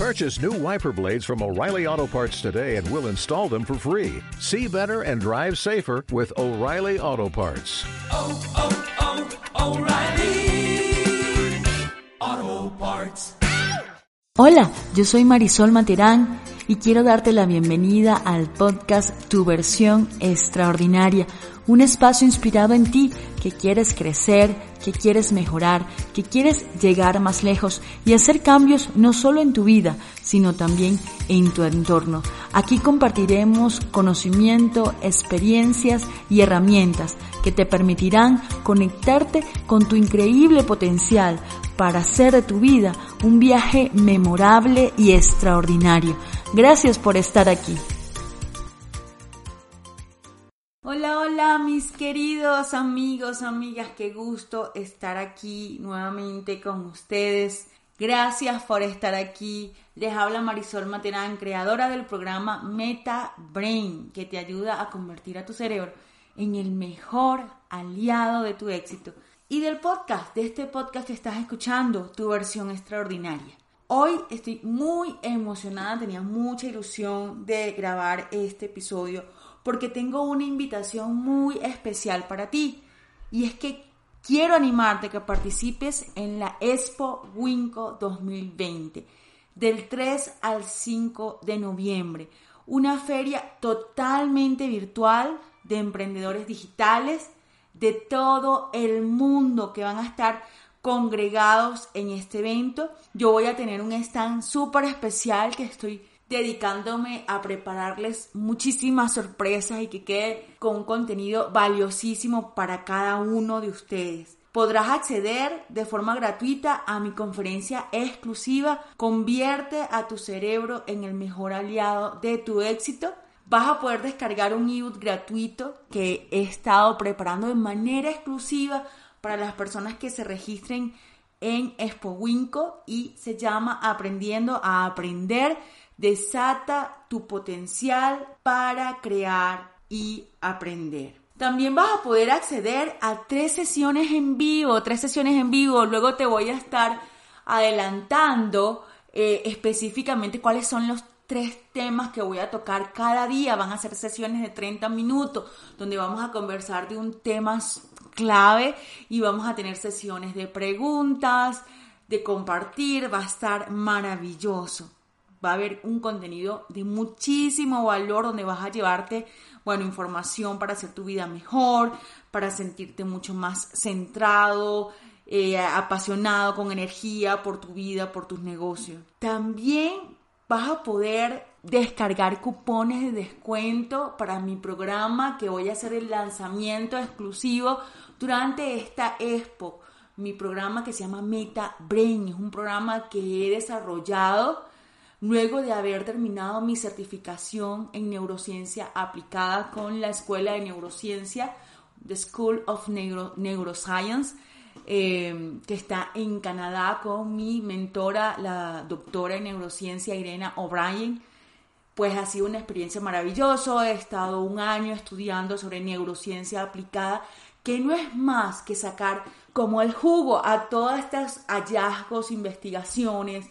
Purchase new wiper blades from O'Reilly Auto Parts today and we'll install them for free. See better and drive safer with O'Reilly Auto Parts. oh, oh, O'Reilly Auto Parts. Hola, yo soy Marisol Materán y quiero darte la bienvenida al podcast Tu versión extraordinaria, un espacio inspirado en ti que quieres crecer, que quieres mejorar, que quieres llegar más lejos y hacer cambios no solo en tu vida, sino también en tu entorno. Aquí compartiremos conocimiento, experiencias y herramientas que te permitirán conectarte con tu increíble potencial para hacer de tu vida un viaje memorable y extraordinario. Gracias por estar aquí. Hola, hola mis queridos amigos, amigas, qué gusto estar aquí nuevamente con ustedes. Gracias por estar aquí. Les habla Marisol Materán, creadora del programa Meta Brain, que te ayuda a convertir a tu cerebro en el mejor aliado de tu éxito. Y del podcast, de este podcast que estás escuchando, tu versión extraordinaria. Hoy estoy muy emocionada, tenía mucha ilusión de grabar este episodio porque tengo una invitación muy especial para ti. Y es que quiero animarte a que participes en la Expo Winco 2020 del 3 al 5 de noviembre. Una feria totalmente virtual de emprendedores digitales de todo el mundo que van a estar congregados en este evento. Yo voy a tener un stand súper especial que estoy dedicándome a prepararles muchísimas sorpresas y que quede con un contenido valiosísimo para cada uno de ustedes. Podrás acceder de forma gratuita a mi conferencia exclusiva Convierte a tu cerebro en el mejor aliado de tu éxito. Vas a poder descargar un ebook gratuito que he estado preparando de manera exclusiva para las personas que se registren en Expo Winco y se llama Aprendiendo a Aprender. Desata tu potencial para crear y aprender. También vas a poder acceder a tres sesiones en vivo, tres sesiones en vivo. Luego te voy a estar adelantando eh, específicamente cuáles son los tres temas que voy a tocar cada día. Van a ser sesiones de 30 minutos donde vamos a conversar de un tema clave y vamos a tener sesiones de preguntas, de compartir. Va a estar maravilloso. Va a haber un contenido de muchísimo valor donde vas a llevarte, bueno, información para hacer tu vida mejor, para sentirte mucho más centrado, eh, apasionado, con energía por tu vida, por tus negocios. También vas a poder descargar cupones de descuento para mi programa que voy a hacer el lanzamiento exclusivo durante esta expo. Mi programa que se llama Meta Brain es un programa que he desarrollado luego de haber terminado mi certificación en neurociencia aplicada con la Escuela de Neurociencia, The School of Neuroscience, eh, que está en Canadá con mi mentora, la doctora en neurociencia Irena O'Brien. Pues ha sido una experiencia maravillosa. He estado un año estudiando sobre neurociencia aplicada, que no es más que sacar como el jugo a todos estos hallazgos, investigaciones,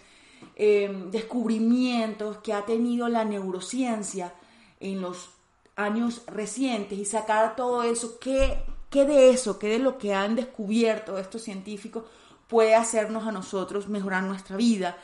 eh, descubrimientos que ha tenido la neurociencia en los años recientes y sacar todo eso, qué, qué de eso, qué de lo que han descubierto estos científicos puede hacernos a nosotros mejorar nuestra vida,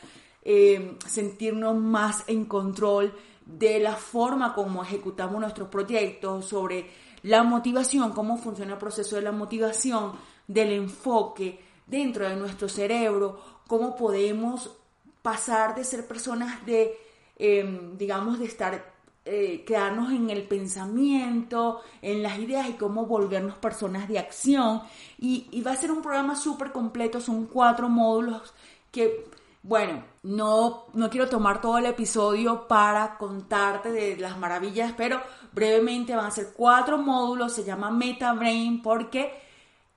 eh, sentirnos más en control de la forma como ejecutamos nuestros proyectos, sobre la motivación, cómo funciona el proceso de la motivación, del enfoque dentro de nuestro cerebro, cómo podemos pasar de ser personas de, em, digamos, de estar, eh, quedarnos en el pensamiento, en las ideas y cómo volvernos personas de acción. Y, va a ser un programa súper completo, son cuatro módulos que, bueno, no, no quiero tomar todo el episodio para contarte de las maravillas, pero brevemente van a ser cuatro módulos, se llama Meta Brain porque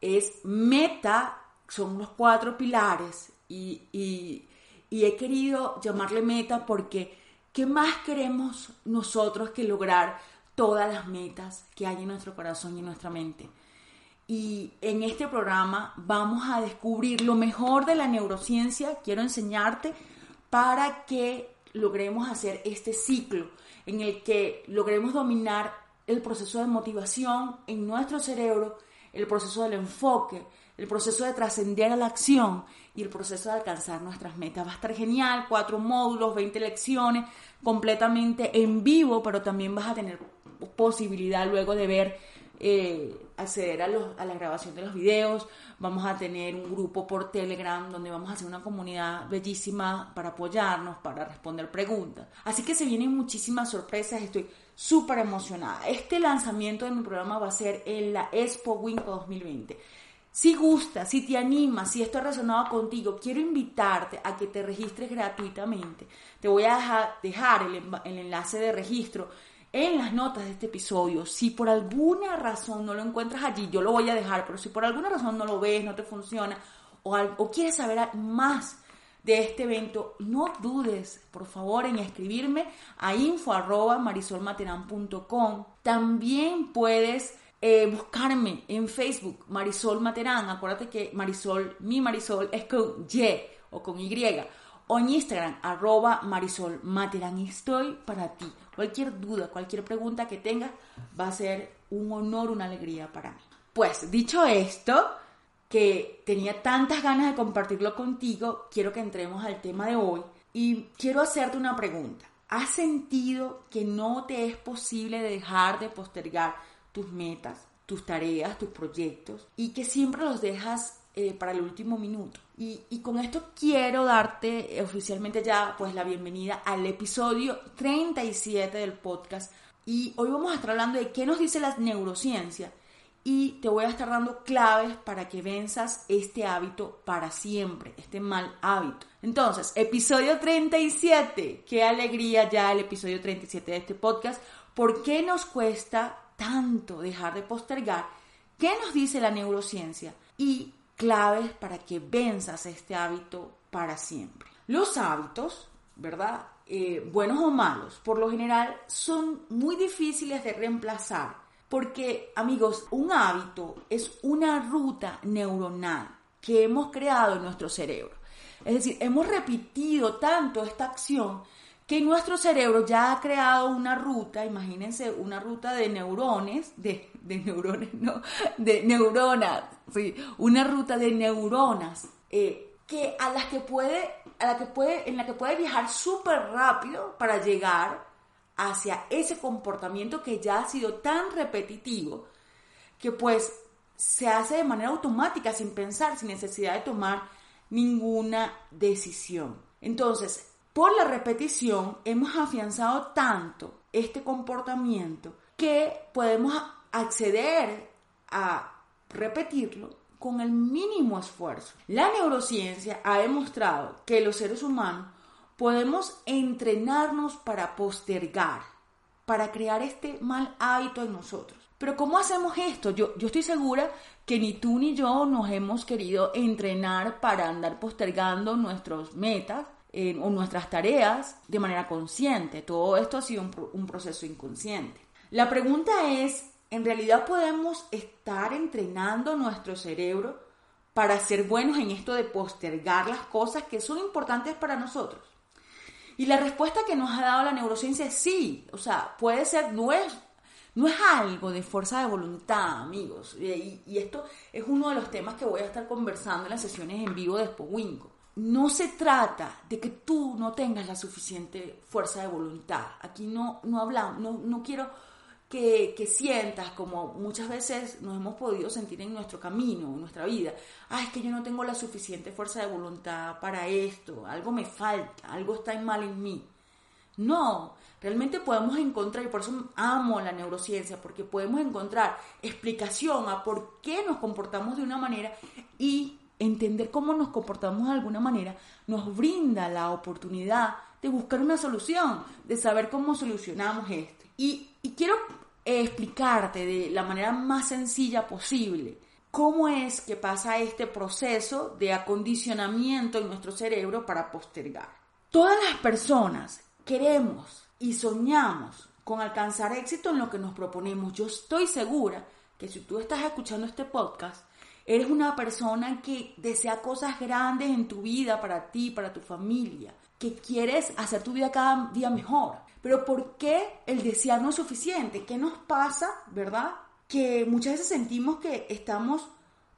es meta, son los cuatro pilares y y he querido llamarle meta porque ¿qué más queremos nosotros que lograr todas las metas que hay en nuestro corazón y en nuestra mente? Y en este programa vamos a descubrir lo mejor de la neurociencia. Quiero enseñarte para que logremos hacer este ciclo en el que logremos dominar el proceso de motivación en nuestro cerebro, el proceso del enfoque, el proceso de trascender a la acción y el proceso de alcanzar nuestras metas. Va a estar genial, cuatro módulos, 20 lecciones, completamente en vivo, pero también vas a tener posibilidad luego de ver, eh, acceder a, a la grabación de los videos. Vamos a tener un grupo por Telegram donde vamos a hacer una comunidad bellísima para apoyarnos, para responder preguntas. Así que se vienen muchísimas sorpresas, estoy súper emocionada. Este lanzamiento de mi programa va a ser en la Expo Winco 2020. Si gusta, si te anima, si esto ha resonado contigo, quiero invitarte a que te registres gratuitamente. Te voy a dejar, el, enlace de registro en las notas de este episodio. Si por alguna razón no lo encuentras allí, yo lo voy a dejar, pero si por alguna razón no lo ves, no te funciona, o, quieres saber más de este evento, no dudes, por favor, en escribirme a info.marisolmateran.com. También puedes eh, buscarme en Facebook, Marisol Materán. Acuérdate que Marisol, mi Marisol, es con Y o con Y. O en Instagram, arroba Marisol Materán. Estoy para ti. Cualquier duda, cualquier pregunta que tengas, va a ser un honor, una alegría para mí. Pues dicho esto, que tenía tantas ganas de compartirlo contigo, quiero que entremos al tema de hoy y quiero hacerte una pregunta. ¿Has sentido que no te es posible dejar de postergar tus metas, tus tareas, tus proyectos y que siempre los dejas eh, para el último minuto. Y, con esto quiero darte oficialmente ya pues la bienvenida al episodio 37 del podcast. Y hoy vamos a estar hablando de qué nos dice la neurociencia y te voy a estar dando claves para que venzas este hábito para siempre, este mal hábito. Entonces, episodio 37, qué alegría ya el episodio 37 de este podcast. ¿Por qué nos cuesta tanto dejar de postergar, ¿qué nos dice la neurociencia? Y claves para que venzas este hábito para siempre. Los hábitos, ¿verdad? Eh, buenos o malos, por lo general son muy difíciles de reemplazar porque, amigos, un hábito es una ruta neuronal que hemos creado en nuestro cerebro. Es decir, hemos repetido tanto esta acción que nuestro cerebro ya ha creado una ruta, imagínense una ruta de neurones, de, neurones, no, de neuronas, sí, una ruta de neuronas eh, que a las que puede, a la que puede, en la que puede viajar súper rápido para llegar hacia ese comportamiento que ya ha sido tan repetitivo que pues se hace de manera automática sin pensar, sin necesidad de tomar ninguna decisión. Entonces, por la repetición hemos afianzado tanto este comportamiento que podemos acceder a repetirlo con el mínimo esfuerzo. La neurociencia ha demostrado que los seres humanos podemos entrenarnos para postergar, para crear este mal hábito en nosotros. Pero ¿cómo hacemos esto? Yo, yo estoy segura que ni tú ni yo nos hemos querido entrenar para andar postergando nuestras metas o nuestras tareas de manera consciente. Todo esto ha sido un, proceso inconsciente. La pregunta es, ¿en realidad podemos estar entrenando nuestro cerebro para ser buenos en esto de postergar las cosas que son importantes para nosotros? Y la respuesta que nos ha dado la neurociencia es sí. O sea, puede ser, no es, no es algo de fuerza de voluntad, amigos. Y, esto es uno de los temas que voy a estar conversando en las sesiones en vivo de Spowinco no se trata de que tú no tengas la suficiente fuerza de voluntad. Aquí no, no hablamos, no, no quiero que, que, sientas como muchas veces nos hemos podido sentir en nuestro camino, en nuestra vida. Ah, es que yo no tengo la suficiente fuerza de voluntad para esto, algo me falta, algo está mal en mí. No, realmente podemos encontrar, y por eso amo la neurociencia, porque podemos encontrar explicación a por qué nos comportamos de una manera y entender cómo nos comportamos de alguna manera nos brinda la oportunidad de buscar una solución, de saber cómo solucionamos esto. Y, quiero eh, explicarte de la manera más sencilla posible cómo es que pasa este proceso de acondicionamiento en nuestro cerebro para postergar. Todas las personas queremos y soñamos con alcanzar éxito en lo que nos proponemos. Yo estoy segura que si tú estás escuchando este podcast, Eres una persona que desea cosas grandes en tu vida, para ti, para tu familia. que quieres hacer tu vida cada día mejor. Pero ¿por qué el desear no es suficiente? ¿Qué nos pasa, verdad? Que muchas veces sentimos que estamos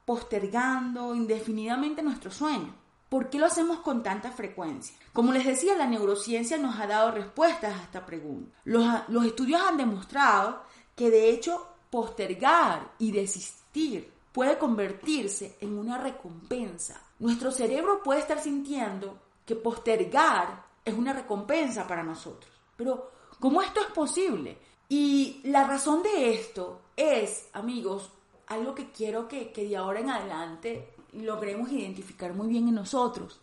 postergando indefinidamente nuestro sueño. ¿Por qué lo hacemos con tanta frecuencia? Como les decía, la neurociencia nos ha dado respuestas a esta pregunta. Los, los estudios han demostrado que de hecho postergar y desistir puede convertirse en una recompensa. Nuestro cerebro puede estar sintiendo que postergar es una recompensa para nosotros. Pero, ¿cómo esto es posible? Y la razón de esto es, amigos, algo que quiero que, que de ahora en adelante logremos identificar muy bien en nosotros.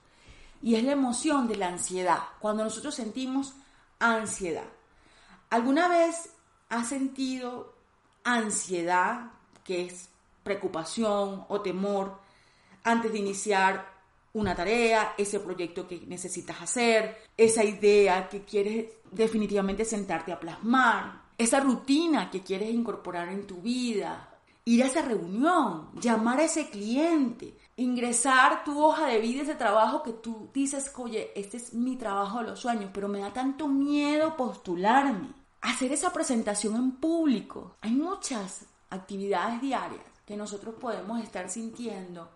Y es la emoción de la ansiedad, cuando nosotros sentimos ansiedad. ¿Alguna vez has sentido ansiedad, que es preocupación o temor, antes de iniciar una tarea, ese proyecto que necesitas hacer, esa idea que quieres definitivamente sentarte a plasmar, esa rutina que quieres incorporar en tu vida, ir a esa reunión, llamar a ese cliente, ingresar tu hoja de vida, ese trabajo que tú dices, oye, este es mi trabajo de los sueños, pero me da tanto miedo postularme, hacer esa presentación en público. Hay muchas actividades diarias que nosotros podemos estar sintiendo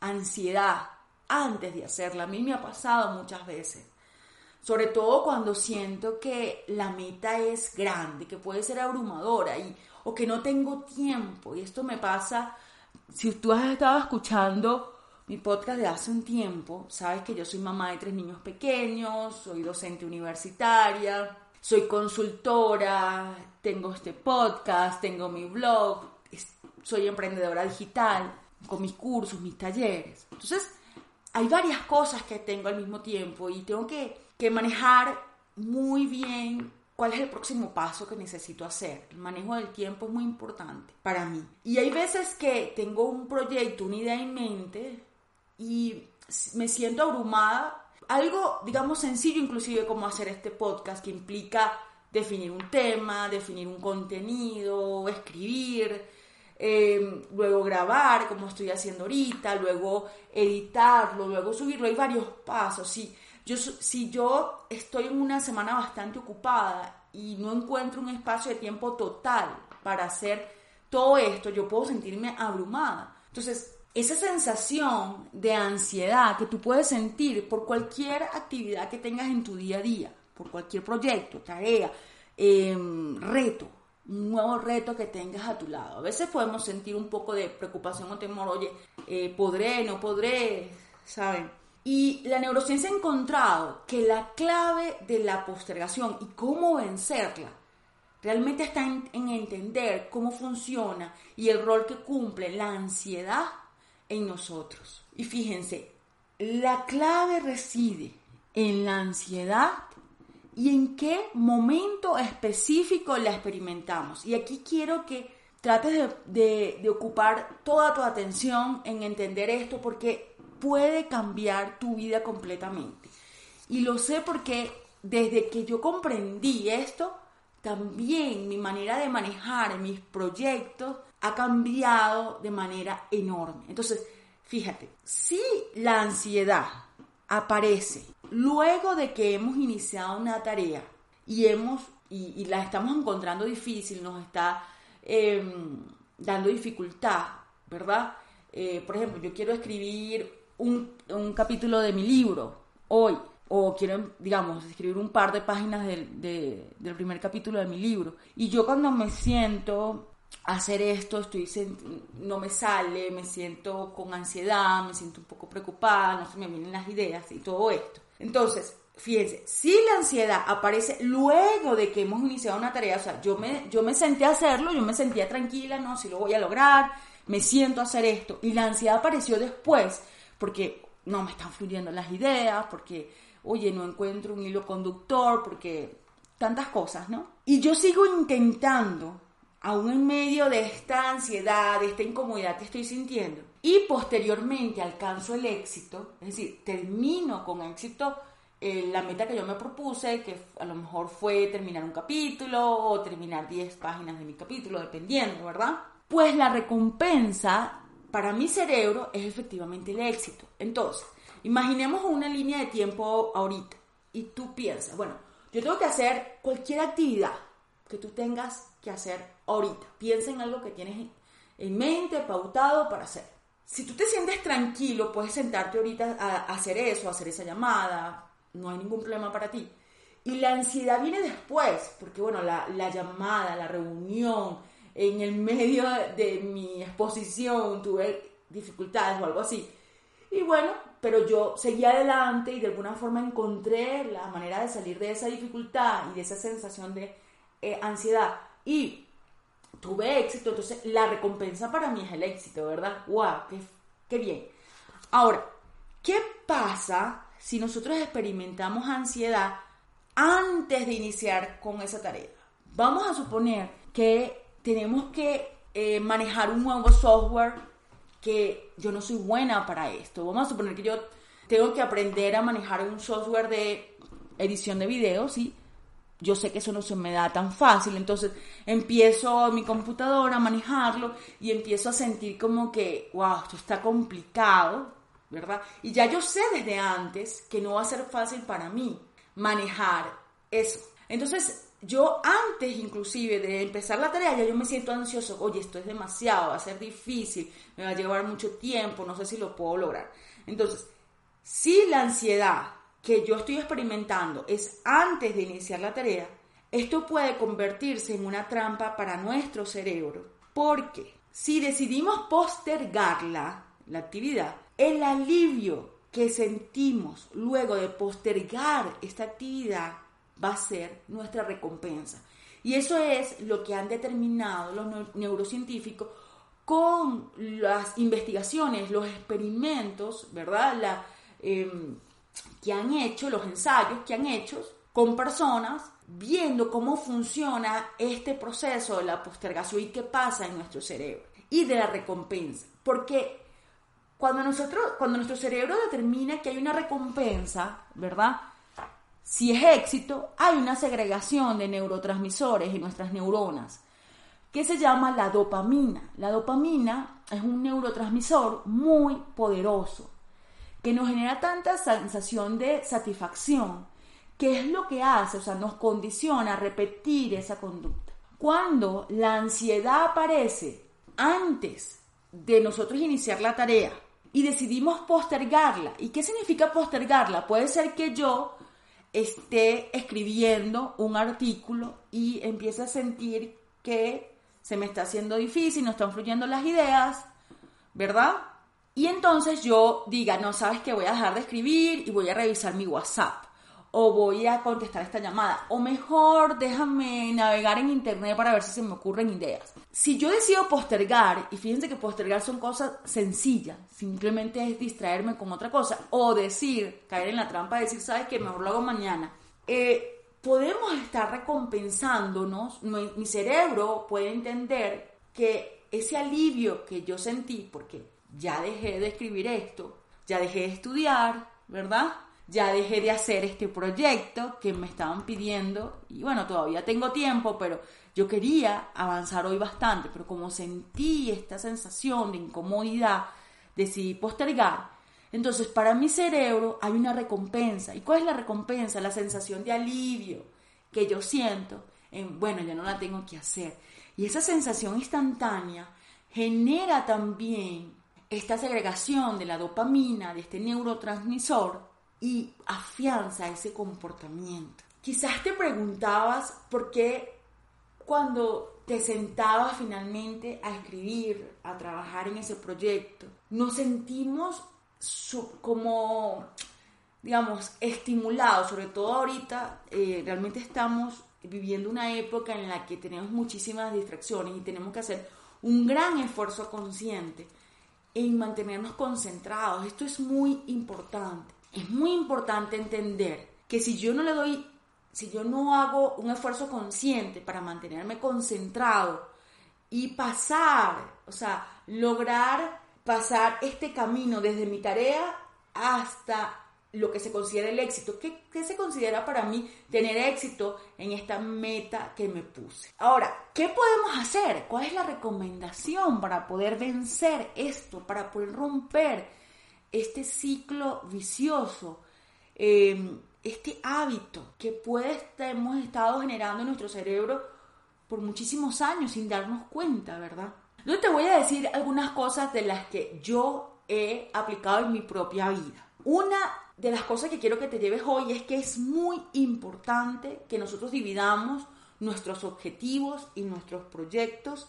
ansiedad antes de hacerla. A mí me ha pasado muchas veces. Sobre todo cuando siento que la meta es grande, que puede ser abrumadora y, o que no tengo tiempo. Y esto me pasa, si tú has estado escuchando mi podcast de hace un tiempo, sabes que yo soy mamá de tres niños pequeños, soy docente universitaria, soy consultora, tengo este podcast, tengo mi blog, soy emprendedora digital, con mis cursos, mis talleres. Entonces, hay varias cosas que tengo al mismo tiempo y tengo que, que manejar muy bien cuál es el próximo paso que necesito hacer. El manejo del tiempo es muy importante para mí. Y hay veces que tengo un proyecto, una idea en mente y me siento abrumada. Algo, digamos, sencillo inclusive como hacer este podcast que implica definir un tema, definir un contenido, escribir, eh, luego grabar, como estoy haciendo ahorita, luego editarlo, luego subirlo. Hay varios pasos. Si yo, si yo estoy en una semana bastante ocupada y no encuentro un espacio de tiempo total para hacer todo esto, yo puedo sentirme abrumada. Entonces, esa sensación de ansiedad que tú puedes sentir por cualquier actividad que tengas en tu día a día, por cualquier proyecto, tarea, em, reto, un nuevo reto que tengas a tu lado. A veces podemos sentir un poco de preocupación o temor, oye, eh, podré, no podré, ¿saben? Y la neurociencia ha encontrado que la clave de la postergación y cómo vencerla realmente está en, en entender cómo funciona y el rol que cumple la ansiedad en nosotros. Y fíjense, la clave reside en la ansiedad y en qué momento específico la experimentamos. Y aquí quiero que trates de, ocupar toda tu atención en entender esto porque puede cambiar tu vida completamente. Y lo sé porque desde que yo comprendí esto, también mi manera de manejar mis proyectos ha cambiado de manera enorme. Entonces, fíjate, si la ansiedad aparece luego de que hemos iniciado una tarea y hemos y, la estamos encontrando difícil, nos está em, dando dificultad, ¿verdad? Eh, por ejemplo, yo quiero escribir un, un, capítulo de mi libro hoy, o quiero, digamos, escribir un par de páginas del, del primer capítulo de mi libro. Y yo cuando me siento hacer esto, estoy no me sale, me siento con ansiedad, me siento un poco preocupada, no se me vienen las ideas y todo esto. Entonces, fíjense, si la ansiedad aparece luego de que hemos iniciado una tarea, o sea, yo me, yo me senté a hacerlo, yo me sentía tranquila, no, si lo voy a lograr, me siento a hacer esto, y la ansiedad apareció después, porque no me están fluyendo las ideas, porque, oye, no encuentro un hilo conductor, porque tantas cosas, ¿no? Y yo sigo intentando aún en medio de esta ansiedad, de esta incomodidad que estoy sintiendo, y posteriormente alcanzo el éxito, es decir, termino con éxito eh, la meta que yo me propuse, que a lo mejor fue terminar un capítulo o terminar 10 páginas de mi capítulo, dependiendo, ¿verdad? Pues la recompensa para mi cerebro es efectivamente el éxito. Entonces, imaginemos una línea de tiempo ahorita. y tú piensas, bueno, yo tengo que hacer cualquier actividad que tú tengas que hacer ahorita. Piensa en algo que tienes en mente, pautado para hacer. Si tú te sientes tranquilo, puedes sentarte ahorita a hacer eso, a hacer esa llamada, no hay ningún problema para ti. Y la ansiedad viene después, porque bueno, la, la llamada, la reunión, en el medio de mi exposición tuve dificultades o algo así. Y bueno, pero yo seguí adelante y de alguna forma encontré la manera de salir de esa dificultad y de esa sensación de eh, ansiedad. Y tuve éxito, entonces la recompensa para mí es el éxito, ¿verdad? ¡Wow! ¡Qué, qué bien! Ahora, ¿qué pasa si nosotros experimentamos ansiedad antes de iniciar con esa tarea? Vamos a suponer que tenemos que eh, manejar un nuevo software que yo no soy buena para esto. Vamos a suponer que yo tengo que aprender a manejar un software de edición de videos, ¿sí? Yo sé que eso no se me da tan fácil, entonces empiezo mi computadora a manejarlo y empiezo a sentir como que, wow, esto está complicado, ¿verdad? Y ya yo sé desde antes que no va a ser fácil para mí manejar eso. Entonces, yo antes inclusive de empezar la tarea, ya yo me siento ansioso, oye, esto es demasiado, va a ser difícil, me va a llevar mucho tiempo, no sé si lo puedo lograr. Entonces, si la ansiedad que yo estoy experimentando es antes de iniciar la tarea, esto puede convertirse en una trampa para nuestro cerebro, porque si decidimos postergarla, la actividad, el alivio que sentimos luego de postergar esta actividad va a ser nuestra recompensa. Y eso es lo que han determinado los neurocientíficos con las investigaciones, los experimentos, ¿verdad? La, em, que han hecho, los ensayos que han hecho con personas, viendo cómo funciona este proceso de la postergación y qué pasa en nuestro cerebro y de la recompensa. Porque cuando, nosotros, cuando nuestro cerebro determina que hay una recompensa, ¿verdad? Si es éxito, hay una segregación de neurotransmisores en nuestras neuronas que se llama la dopamina. La dopamina es un neurotransmisor muy poderoso que nos genera tanta sensación de satisfacción que es lo que hace, o sea, nos condiciona a repetir esa conducta. Cuando la ansiedad aparece antes de nosotros iniciar la tarea y decidimos postergarla, ¿y qué significa postergarla? Puede ser que yo esté escribiendo un artículo y empiece a sentir que se me está haciendo difícil, no están fluyendo las ideas, ¿verdad? Y entonces yo diga, no sabes que voy a dejar de escribir y voy a revisar mi WhatsApp o voy a contestar esta llamada, o mejor déjame navegar en internet para ver si se me ocurren ideas. Si yo decido postergar, y fíjense que postergar son cosas sencillas, simplemente es distraerme con otra cosa, o decir, caer en la trampa de decir, sabes que mejor lo hago mañana, eh, podemos estar recompensándonos, mi cerebro puede entender que ese alivio que yo sentí, porque ya dejé de escribir esto, ya dejé de estudiar, ¿verdad? ya dejé de hacer este proyecto que me estaban pidiendo y bueno, todavía tengo tiempo, pero yo quería avanzar hoy bastante, pero como sentí esta sensación de incomodidad, decidí postergar. Entonces, para mi cerebro hay una recompensa. ¿Y cuál es la recompensa? La sensación de alivio que yo siento en, bueno, ya no la tengo que hacer. Y esa sensación instantánea genera también esta segregación de la dopamina, de este neurotransmisor, y afianza ese comportamiento. Quizás te preguntabas por qué cuando te sentabas finalmente a escribir, a trabajar en ese proyecto, nos sentimos como, digamos, estimulados, sobre todo ahorita, eh, realmente estamos viviendo una época en la que tenemos muchísimas distracciones y tenemos que hacer un gran esfuerzo consciente en mantenernos concentrados. Esto es muy importante es muy importante entender que si yo no le doy, si yo no hago un esfuerzo consciente para mantenerme concentrado y pasar, o sea, lograr pasar este camino desde mi tarea hasta lo que se considera el éxito. ¿Qué, ¿Qué, se considera para mí tener éxito en esta meta que me puse? Ahora, ¿qué podemos hacer? ¿Cuál es la recomendación para poder vencer esto, para poder romper este ciclo vicioso. Em, este hábito que puede hemos estado generando en nuestro cerebro por muchísimos años sin darnos cuenta, ¿verdad? Yo te voy a decir algunas cosas de las que yo he aplicado en mi propia vida. Una de las cosas que quiero que te lleves hoy es que es muy importante que nosotros dividamos nuestros objetivos y nuestros proyectos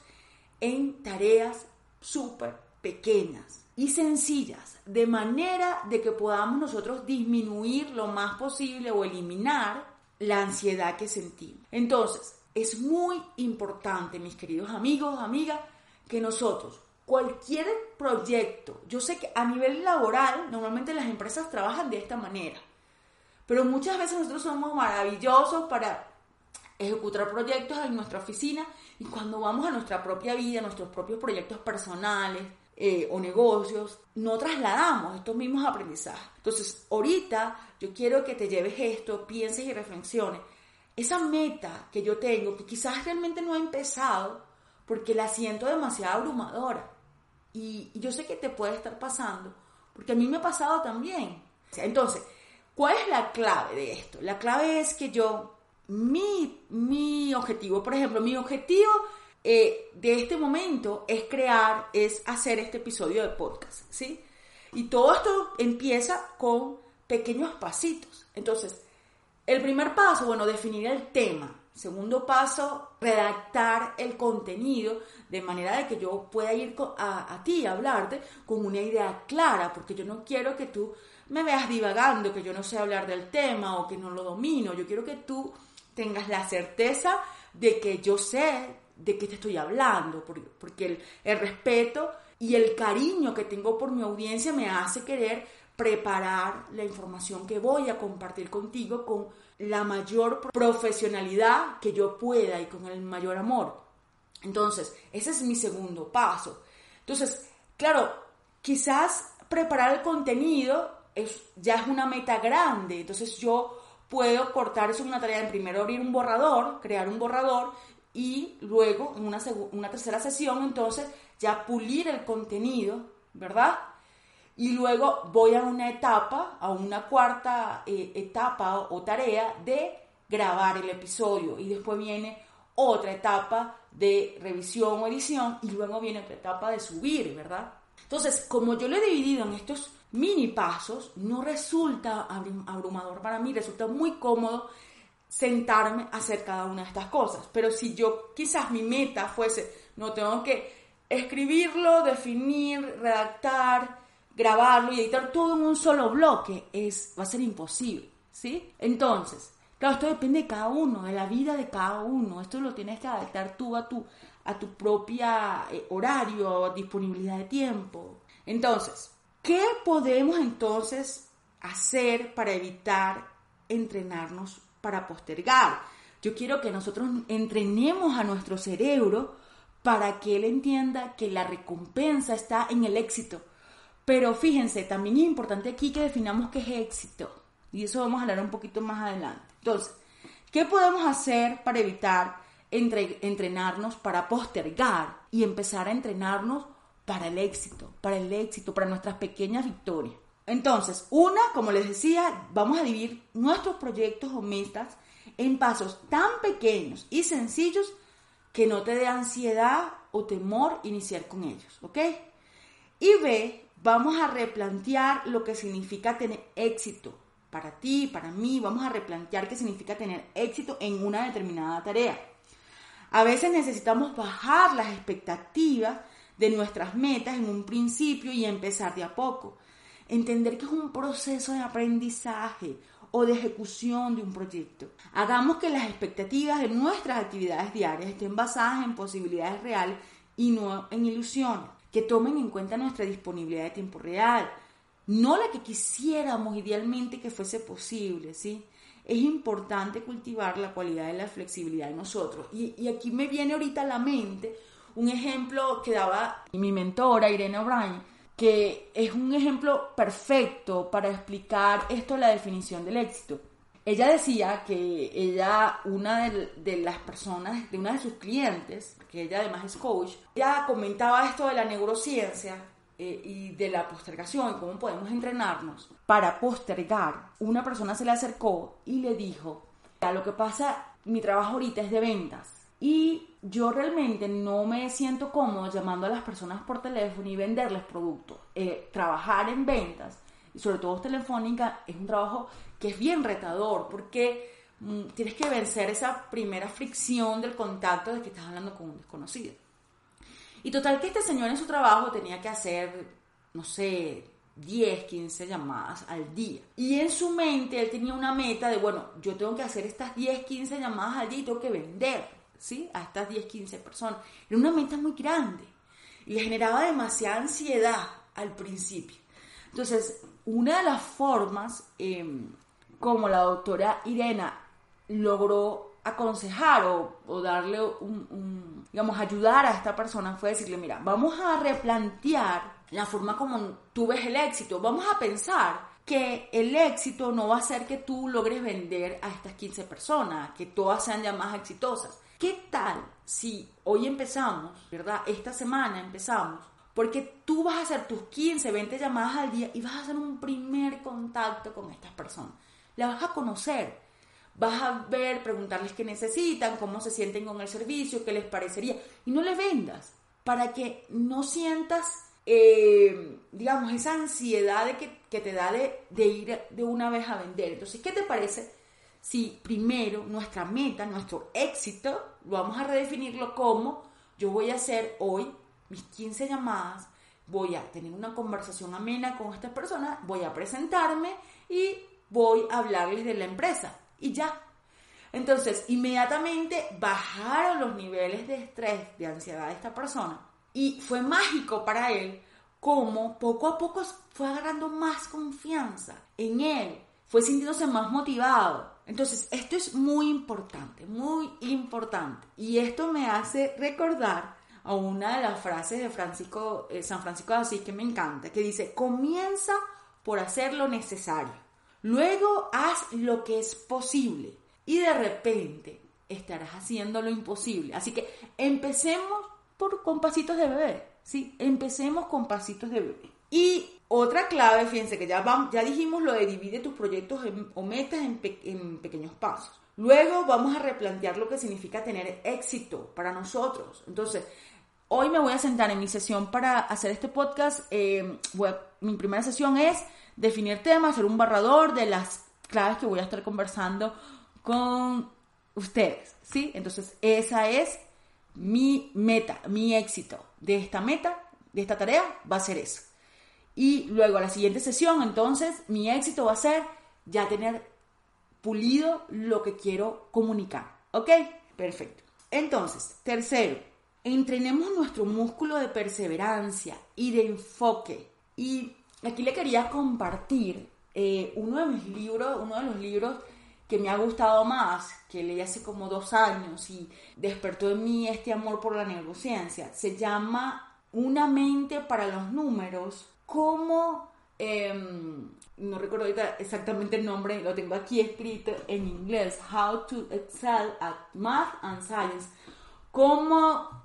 en tareas súper pequeñas y sencillas, de manera de que podamos nosotros disminuir lo más posible o eliminar la ansiedad que sentimos. Entonces, es muy importante, mis queridos amigos, amigas, que nosotros, cualquier proyecto, yo sé que a nivel laboral, normalmente las empresas trabajan de esta manera, pero muchas veces nosotros somos maravillosos para ejecutar proyectos en nuestra oficina y cuando vamos a nuestra propia vida, nuestros propios proyectos personales eh, o negocios, no trasladamos estos mismos aprendizajes. Entonces, ahorita yo quiero que te lleves esto, pienses y reflexiones. Esa meta que yo tengo, que quizás realmente no ha empezado, porque la siento demasiado abrumadora. Y, yo sé que te puede estar pasando, porque a mí me ha pasado también. Entonces, ¿cuál es la clave de esto? La clave es que yo, mi, mi objetivo, por ejemplo, mi objetivo eh, de este momento es crear, es hacer este episodio de podcast, ¿sí? Y todo esto empieza con pequeños pasitos. Entonces, el primer paso, bueno, definir el tema. Segundo paso, redactar el contenido de manera de que yo pueda ir a, ti a hablarte con una idea clara, porque yo no quiero que tú me veas divagando, que yo no sé hablar del tema o que no lo domino. Yo quiero que tú tengas la certeza de que yo sé de qué te estoy hablando, porque el, el respeto y el cariño que tengo por mi audiencia me hace querer preparar la información que voy a compartir contigo con la mayor profesionalidad que yo pueda y con el mayor amor. Entonces, ese es mi segundo paso. Entonces, claro, quizás preparar el contenido es, ya es una meta grande. Entonces yo puedo cortar eso en una tarea. En primero abrir un borrador, crear un borrador y luego en una, una tercera sesión entonces ya pulir el contenido, ¿verdad? Y luego voy a una etapa, a una cuarta eh, etapa o tarea de grabar el episodio. Y después viene otra etapa de revisión o edición y luego viene otra etapa de subir, ¿verdad? Entonces, como yo lo he dividido en estos mini pasos, no resulta abrumador para mí, resulta muy cómodo sentarme a hacer cada una de estas cosas. Pero si yo quizás mi meta fuese, no tengo que escribirlo, definir, redactar, grabarlo y editar todo en un solo bloque es, va a ser imposible, ¿sí? Entonces, claro, esto depende de cada uno, de la vida de cada uno. Esto lo tienes que adaptar tú a tu, a tu propia eh, horario, disponibilidad de tiempo. Entonces, ¿qué podemos entonces hacer para evitar entrenarnos para postergar? Yo quiero que nosotros entrenemos a nuestro cerebro para que él entienda que la recompensa está en el éxito pero fíjense, también es importante aquí que definamos qué es éxito. Y eso vamos a hablar un poquito más adelante. Entonces, ¿qué podemos hacer para evitar entrenarnos para postergar y empezar a entrenarnos para el éxito, para el éxito, para nuestras pequeñas victorias? Entonces, una, como les decía, vamos a dividir nuestros proyectos o metas en pasos tan pequeños y sencillos que no te dé ansiedad o temor iniciar con ellos, ¿ok? Y B, vamos a replantear lo que significa tener éxito para ti, para mí, vamos a replantear qué significa tener éxito en una determinada tarea. A veces necesitamos bajar las expectativas de nuestras metas en un principio y empezar de a poco. Entender que es un proceso de aprendizaje o de ejecución de un proyecto. Hagamos que las expectativas de nuestras actividades diarias estén basadas en posibilidades reales y no en ilusiones que tomen en cuenta nuestra disponibilidad de tiempo real, no la que quisiéramos idealmente que fuese posible, ¿sí? Es importante cultivar la cualidad de la flexibilidad en nosotros. Y, aquí me viene ahorita a la mente un ejemplo que daba mi mentora Irene O'Brien, que es un ejemplo perfecto para explicar esto, la definición del éxito. Ella decía que ella, una de, las personas, de una de sus clientes, que ella además es coach, ella comentaba esto de la neurociencia eh, y de la postergación cómo podemos entrenarnos para postergar, una persona se le acercó y le dijo, lo que pasa, mi trabajo ahorita es de ventas y yo realmente no me siento cómodo llamando a las personas por teléfono y venderles productos. Eh, trabajar en ventas, y sobre todo telefónica, es un trabajo que es bien retador porque mm, tienes que vencer esa primera fricción del contacto de que estás hablando con un desconocido. Y total que este señor en su trabajo tenía que hacer, no sé, 10, 15 llamadas al día. Y en su mente él tenía una meta de, bueno, yo tengo que hacer estas 10, 15 llamadas al día y tengo que vender, ¿sí? A estas 10, 15 personas. Era una meta muy grande y le generaba demasiada ansiedad al principio. Entonces, una de las formas em, como la doctora Irena logró aconsejar o, darle un, digamos, ayudar a esta persona fue decirle, mira, vamos a replantear la forma como tú ves el éxito. Vamos a pensar que el éxito no va a ser que tú logres vender a estas 15 personas, que todas sean ya más exitosas. ¿Qué tal si hoy empezamos, verdad? Esta semana empezamos, porque tú vas a hacer tus 15, 20 llamadas al día y vas a hacer un primer contacto con estas personas. La vas a conocer, vas a ver, preguntarles qué necesitan, cómo se sienten con el servicio, qué les parecería, y no les vendas, para que no sientas, eh, digamos, esa ansiedad de que, te da de, de, ir de una vez a vender. Entonces, ¿qué te parece si primero nuestra meta, nuestro éxito, vamos a redefinirlo como yo voy a hacer hoy mis 15 llamadas, voy a tener una conversación amena con estas personas, voy a presentarme y voy a hablarles de la empresa y ya. Entonces, inmediatamente bajaron los niveles de estrés, de ansiedad de esta persona. Y fue mágico para él como poco a poco fue agarrando más confianza en él, fue sintiéndose más motivado. Entonces, esto es muy importante, muy importante. Y esto me hace recordar a una de las frases de Francisco, eh, San Francisco de Asís que me encanta, que dice, comienza por hacer lo necesario. Luego haz lo que es posible y de repente estarás haciendo lo imposible. Así que empecemos por, con pasitos de bebé, ¿sí? Empecemos con pasitos de bebé. Y otra clave, fíjense que ya, vamos, ya dijimos lo de divide tus proyectos o metas en, en pequeños pasos. Luego vamos a replantear lo que significa tener éxito para nosotros. Entonces, hoy me voy a sentar en mi sesión para hacer este podcast. Eh, mi primera sesión es definir temas, hacer un barrador de las claves que voy a estar conversando con ustedes, ¿sí? Entonces, esa es mi meta, mi éxito de esta meta, de esta tarea, va a ser eso. Y luego a la siguiente sesión, entonces, mi éxito va a ser ya tener pulido lo que quiero comunicar, ¿ok? Perfecto. Entonces, tercero, entrenemos nuestro músculo de perseverancia y de enfoque. Y Aquí le quería compartir eh, uno de mis libros, uno de los libros que me ha gustado más, que leí hace como dos años y despertó en mí este amor por la neurociencia. Se llama Una mente para los números, como, em, no recuerdo ahorita exactamente el nombre, lo tengo aquí escrito en inglés, How to Excel at Math and Science, cómo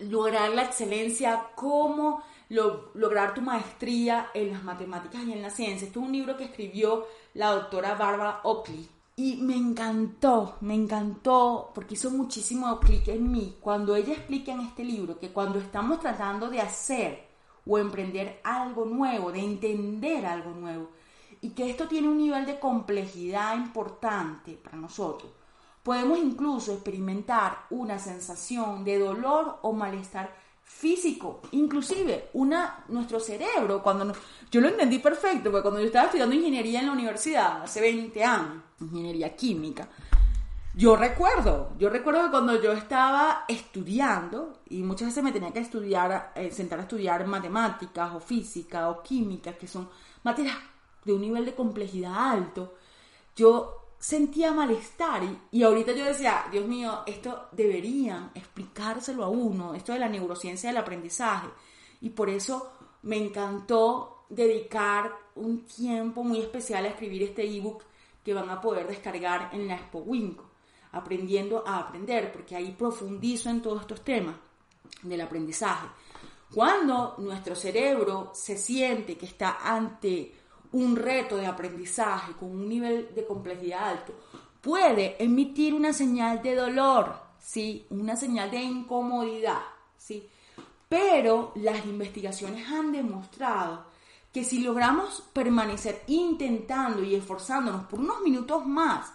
lograr la excelencia, cómo lograr tu maestría en las matemáticas y en la ciencia. Esto es un libro que escribió la doctora Barbara Oakley. Y me encantó, me encantó, porque hizo muchísimo clic en mí cuando ella explica en este libro que cuando estamos tratando de hacer o emprender algo nuevo, de entender algo nuevo, y que esto tiene un nivel de complejidad importante para nosotros, podemos incluso experimentar una sensación de dolor o malestar físico, inclusive una, nuestro cerebro, cuando yo lo entendí perfecto, porque cuando yo estaba estudiando ingeniería en la universidad, hace 20 años, ingeniería química, yo recuerdo, yo recuerdo que cuando yo estaba estudiando, y muchas veces me tenía que estudiar, eh, sentar a estudiar matemáticas o física o química, que son materias de un nivel de complejidad alto, yo sentía malestar y, ahorita yo decía, Dios mío, esto deberían explicárselo a uno, esto de la neurociencia del aprendizaje. Y por eso me encantó dedicar un tiempo muy especial a escribir este ebook que van a poder descargar en la Expo Winco, aprendiendo a aprender, porque ahí profundizo en todos estos temas del aprendizaje. Cuando nuestro cerebro se siente que está ante un reto de aprendizaje con un nivel de complejidad alto, puede emitir una señal de dolor, ¿sí? Una señal de incomodidad, ¿sí? Pero las investigaciones han demostrado que si logramos permanecer intentando y esforzándonos por unos minutos más,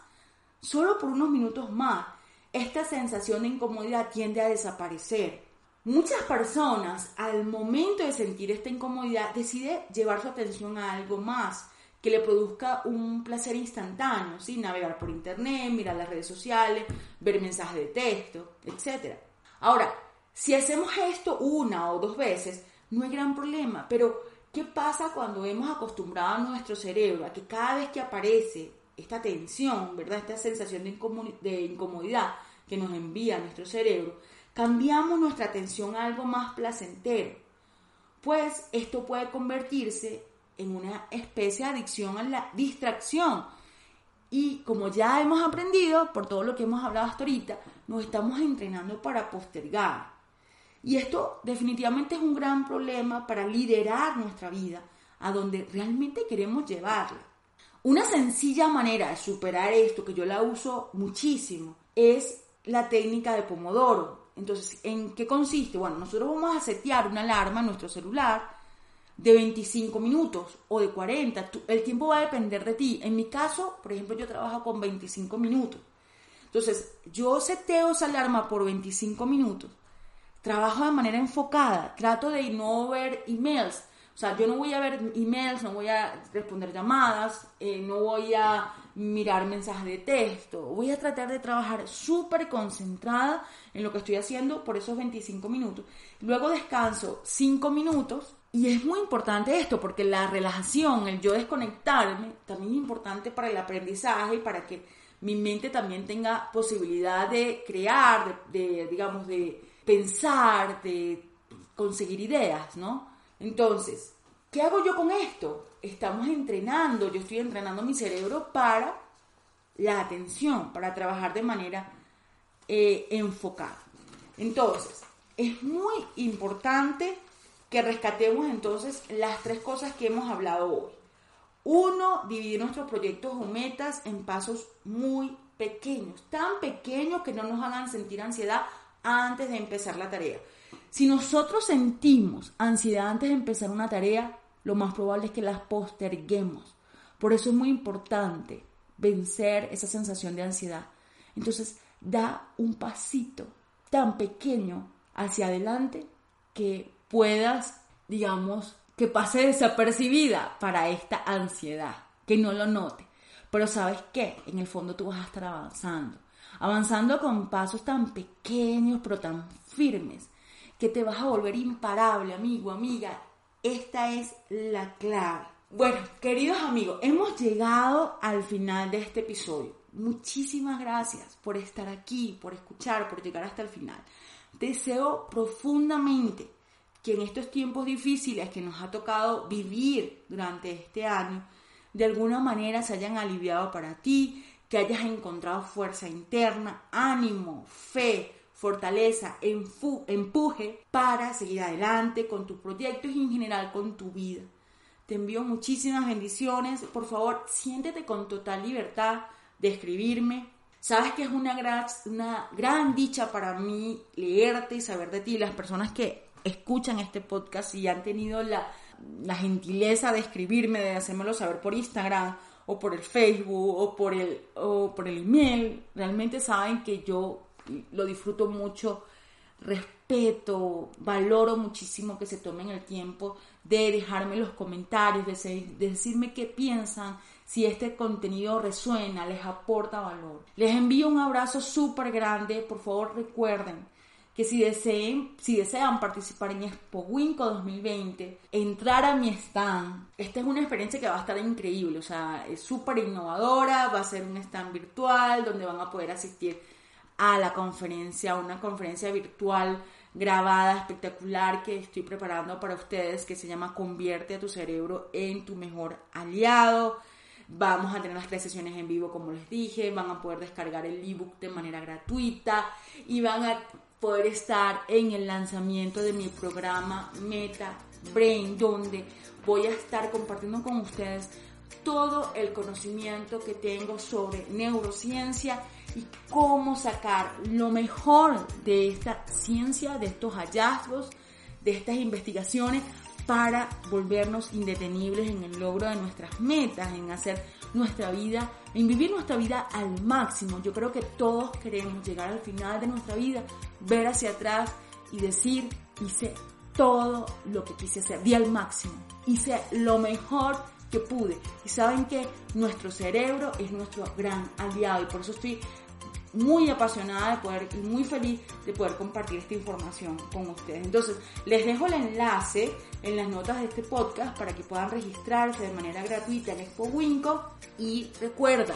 solo por unos minutos más, esta sensación de incomodidad tiende a desaparecer. Muchas personas al momento de sentir esta incomodidad deciden llevar su atención a algo más que le produzca un placer instantáneo, ¿sí? navegar por internet, mirar las redes sociales, ver mensajes de texto, etc. Ahora, si hacemos esto una o dos veces, no hay gran problema, pero ¿qué pasa cuando hemos acostumbrado a nuestro cerebro a que cada vez que aparece esta tensión, ¿verdad? esta sensación de incomodidad que nos envía nuestro cerebro, cambiamos nuestra atención a algo más placentero? Pues esto puede convertirse en una especie de adicción a la distracción. Y como ya hemos aprendido, por todo lo que hemos hablado hasta ahorita, nos estamos entrenando para postergar. Y esto definitivamente es un gran problema para liderar nuestra vida a donde realmente queremos llevarla. Una sencilla manera de superar esto, que yo la uso muchísimo, es la técnica de Pomodoro. Entonces, ¿en qué consiste? Bueno, nosotros vamos a setear una alarma en nuestro celular de 25 minutos o de 40. El tiempo va a depender de ti. En mi caso, por ejemplo, yo trabajo con 25 minutos. Entonces, yo seteo esa alarma por 25 minutos. Trabajo de manera enfocada. Trato de no ver emails. O sea, yo no voy a ver emails, no voy a responder llamadas, eh, no voy a mirar mensajes de texto. Voy a tratar de trabajar súper concentrada en lo que estoy haciendo por esos 25 minutos. Luego descanso 5 minutos y es muy importante esto porque la relajación, el yo desconectarme, también es importante para el aprendizaje y para que mi mente también tenga posibilidad de crear, de, digamos, de pensar, de conseguir ideas, ¿no? Entonces, ¿qué hago yo con esto? Estamos entrenando, yo estoy entrenando mi cerebro para la atención, para trabajar de manera eh, enfocada. Entonces, es muy importante que rescatemos entonces las tres cosas que hemos hablado hoy. Uno, dividir nuestros proyectos o metas en pasos muy pequeños, tan pequeños que no nos hagan sentir ansiedad antes de empezar la tarea. Si nosotros sentimos ansiedad antes de empezar una tarea, lo más probable es que las posterguemos. Por eso es muy importante vencer esa sensación de ansiedad. Entonces, da un pasito tan pequeño hacia adelante que puedas, digamos, que pase desapercibida para esta ansiedad, que no lo note. Pero sabes qué, en el fondo tú vas a estar avanzando, avanzando con pasos tan pequeños pero tan firmes, que te vas a volver imparable, amigo, amiga. Esta es la clave. Bueno, queridos amigos, hemos llegado al final de este episodio. Muchísimas gracias por estar aquí, por escuchar, por llegar hasta el final. Deseo profundamente que en estos tiempos difíciles que nos ha tocado vivir durante este año, de alguna manera se hayan aliviado para ti, que hayas encontrado fuerza interna, ánimo, fe, fortaleza, empuje para seguir adelante con tus proyectos y en general con tu vida. Te envío muchísimas bendiciones. Por favor, siéntete con total libertad de escribirme. Sabes que es una gran, una gran dicha para mí leerte y saber de ti. Las personas que escuchan este podcast y han tenido la, gentileza de escribirme, de hacérmelo saber por Instagram o por el Facebook o por el, o por el email, realmente saben que yo lo disfruto mucho, respeto, valoro muchísimo que se tomen el tiempo de dejarme los comentarios, de, de decirme qué piensan, si este contenido resuena, les aporta valor. Les envío un abrazo súper grande, por favor recuerden que si, deseen, si desean participar en Expo Winco 2020, entrar a mi stand. Esta es una experiencia que va a estar increíble, o sea, es súper innovadora, va a ser un stand virtual donde van a poder asistir a la conferencia, una conferencia virtual grabada, espectacular que estoy preparando para ustedes que se llama Convierte a tu cerebro en tu mejor aliado. Vamos a tener las tres sesiones en vivo, como les dije, van a poder descargar el ebook de manera gratuita y van a poder estar en el lanzamiento de mi programa Meta Brain, donde voy a estar compartiendo con ustedes todo el conocimiento que tengo sobre neurociencia y cómo sacar lo mejor de esta ciencia, de estos hallazgos, de estas investigaciones para volvernos indetenibles en el logro de nuestras metas, en hacer nuestra vida, en vivir nuestra vida al máximo. Yo creo que todos queremos llegar al final de nuestra vida, ver hacia atrás y decir, hice todo lo que quise hacer, di al máximo, hice lo mejor que pude. Y saben que nuestro cerebro es nuestro gran aliado y por eso estoy muy apasionada de poder y muy feliz de poder compartir esta información con ustedes. Entonces, les dejo el enlace en las notas de este podcast para que puedan registrarse de manera gratuita en Expo Winco y recuerda,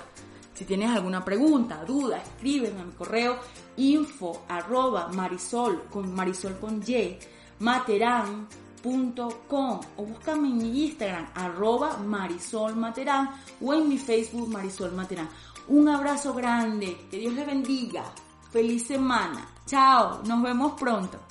si tienes alguna pregunta, duda, escríbeme a mi correo info arroba marisol con marisol con y materán.com o búscame en mi Instagram arroba marisol materán o en mi Facebook marisol materán. Un abrazo grande, que Dios les bendiga. Feliz semana. Chao, nos vemos pronto.